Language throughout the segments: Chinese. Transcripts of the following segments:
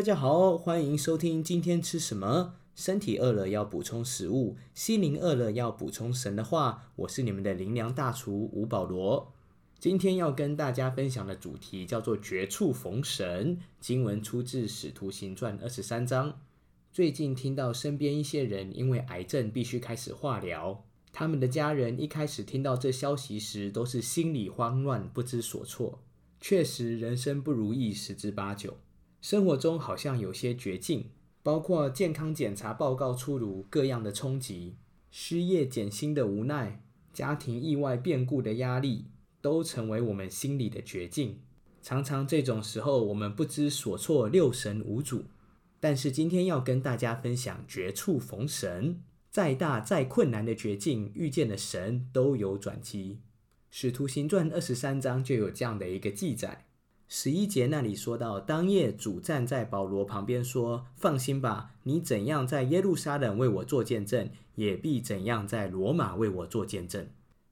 大家好，欢迎收听今天吃什么。身体饿了要补充食物，心灵饿了要补充神的话。我是你们的灵粮大厨吴保罗。今天要跟大家分享的主题叫做绝处逢神。经文出自《使徒行传》二十三章。最近听到身边一些人因为癌症必须开始化疗，他们的家人一开始听到这消息时都是心里慌乱，不知所措。确实，人生不如意十之八九。生活中好像有些绝境，包括健康检查报告出炉、各样的冲击、失业减薪的无奈、家庭意外变故的压力，都成为我们心里的绝境。常常这种时候，我们不知所措，六神无主。但是今天要跟大家分享绝处逢神，再大再困难的绝境，遇见了神都有转机。使徒行传二十三章就有这样的一个记载。十一节那里说到，当夜主站在保罗旁边说：“放心吧，你怎样在耶路撒冷为我做见证，也必怎样在罗马为我做见证。”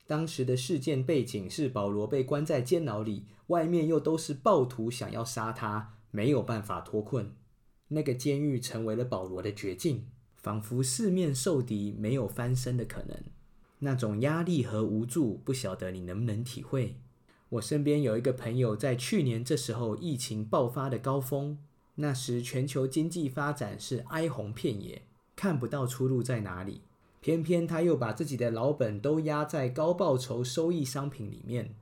当时的事件背景是保罗被关在监牢里，外面又都是暴徒想要杀他，没有办法脱困。那个监狱成为了保罗的绝境，仿佛四面受敌，没有翻身的可能。那种压力和无助，不晓得你能不能体会。我身边有一个朋友，在去年这时候疫情爆发的高峰，那时全球经济发展是哀鸿遍野，看不到出路在哪里。偏偏他又把自己的老本都压在高报酬收益商品里面。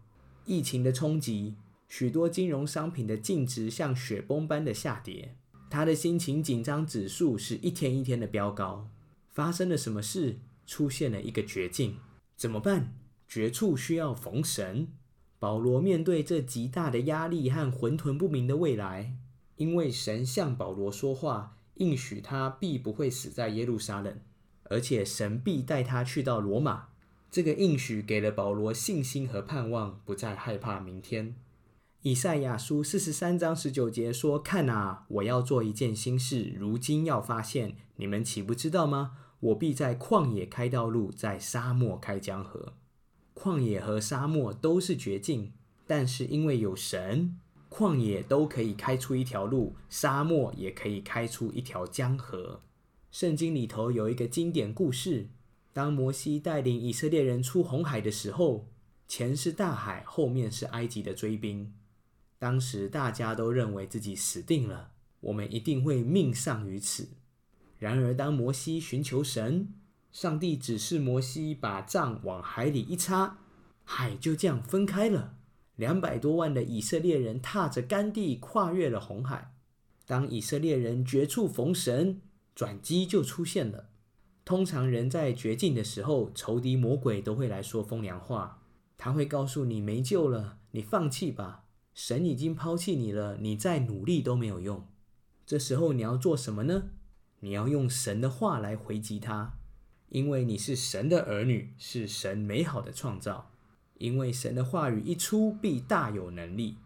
疫情的冲击，许多金融商品的净值像雪崩般的下跌，他的心情紧张指数是一天一天的飙高。发生了什么事？出现了一个绝境，怎么办？绝处需要逢神。保罗面对这极大的压力和混沌不明的未来，因为神向保罗说话，应许他必不会死在耶路撒冷，而且神必带他去到罗马。这个应许给了保罗信心和盼望，不再害怕明天。以赛亚书四十三章十九节说：“看啊，我要做一件新事，如今要发现，你们岂不知道吗？我必在旷野开道路，在沙漠开江河。”旷野和沙漠都是绝境，但是因为有神，旷野都可以开出一条路，沙漠也可以开出一条江河。圣经里头有一个经典故事：当摩西带领以色列人出红海的时候，前是大海，后面是埃及的追兵。当时大家都认为自己死定了，我们一定会命丧于此。然而，当摩西寻求神，上帝指示摩西把杖往海里一插，海就这样分开了。两百多万的以色列人踏着干地跨越了红海。当以色列人绝处逢神，转机就出现了。通常人在绝境的时候，仇敌魔鬼都会来说风凉话。他会告诉你没救了，你放弃吧，神已经抛弃你了，你再努力都没有用。这时候你要做什么呢？你要用神的话来回击他。因为你是神的儿女，是神美好的创造。因为神的话语一出，必大有能力。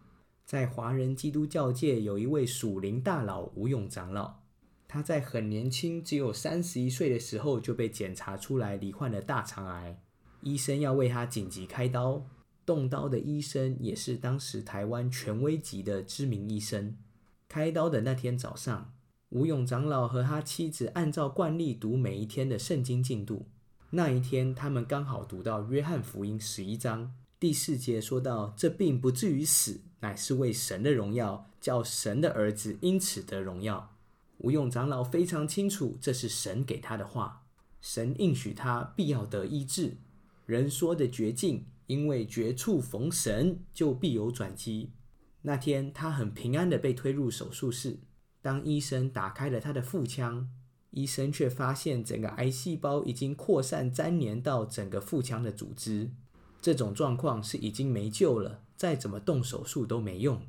在华人基督教界，有一位属灵大佬吴勇长老，他在很年轻，只有三十一岁的时候就被检查出来罹患了大肠癌，医生要为他紧急开刀。动刀的医生也是当时台湾权威级的知名医生。开刀的那天早上。吴勇长老和他妻子按照惯例读每一天的圣经进度。那一天，他们刚好读到约翰福音十一章第四节，说到：“这并不至于死，乃是为神的荣耀，叫神的儿子因此得荣耀。”吴勇长老非常清楚，这是神给他的话，神应许他必要得医治。人说的绝境，因为绝处逢神，就必有转机。那天，他很平安的被推入手术室。当医生打开了他的腹腔，医生却发现整个癌细胞已经扩散粘连到整个腹腔的组织。这种状况是已经没救了，再怎么动手术都没用。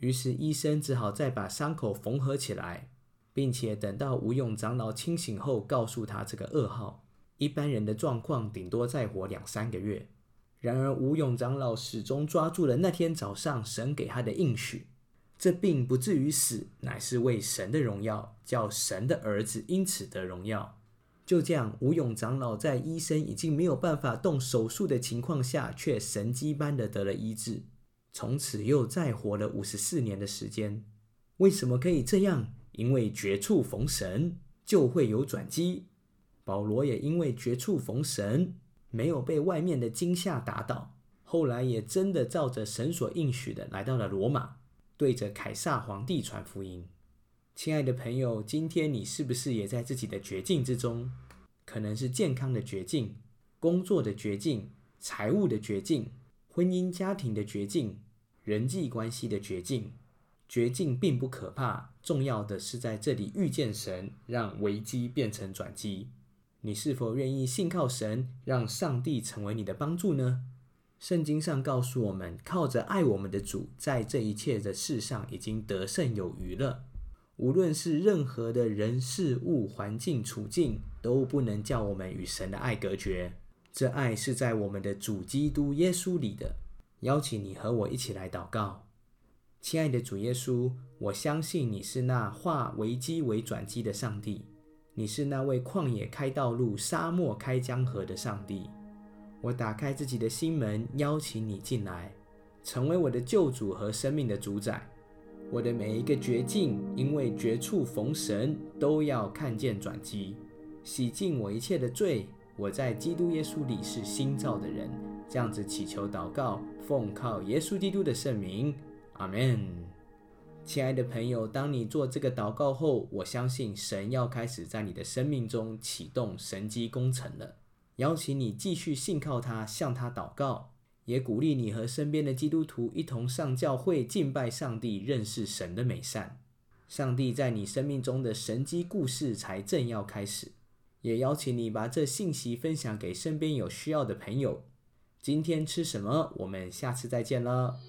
于是医生只好再把伤口缝合起来，并且等到吴勇长老清醒后，告诉他这个噩耗：一般人的状况顶多再活两三个月。然而吴勇长老始终抓住了那天早上神给他的应许。这病不至于死，乃是为神的荣耀，叫神的儿子因此得荣耀。就这样，吴勇长老在医生已经没有办法动手术的情况下，却神迹般的得了医治，从此又再活了五十四年的时间。为什么可以这样？因为绝处逢神，就会有转机。保罗也因为绝处逢神，没有被外面的惊吓打倒，后来也真的照着神所应许的来到了罗马，对着凯撒皇帝传福音。亲爱的朋友，今天你是不是也在自己的绝境之中？可能是健康的绝境、工作的绝境、财务的绝境、婚姻家庭的绝境、人际关系的绝境。绝境并不可怕，重要的是在这里遇见神，让危机变成转机。你是否愿意信靠神，让上帝成为你的帮助呢？圣经上告诉我们，靠着爱我们的主，在这一切的事上已经得胜有余了。无论是任何的人事物、环境处境，都不能叫我们与神的爱隔绝。这爱是在我们的主基督耶稣里的。邀请你和我一起来祷告，亲爱的主耶稣，我相信你是那化危机为转机的上帝。你是那位旷野开道路、沙漠开江河的上帝。我打开自己的心门，邀请你进来，成为我的救主和生命的主宰。我的每一个绝境，因为绝处逢神，都要看见转机，洗净我一切的罪。我在基督耶稣里是新造的人。这样子祈求祷告，奉靠耶稣基督的圣名，阿门。亲爱的朋友，当你做这个祷告后，我相信神要开始在你的生命中启动神机工程了。邀请你继续信靠他，向他祷告，也鼓励你和身边的基督徒一同上教会敬拜上帝，认识神的美善。上帝在你生命中的神机故事才正要开始。也邀请你把这信息分享给身边有需要的朋友。今天吃什么？我们下次再见了。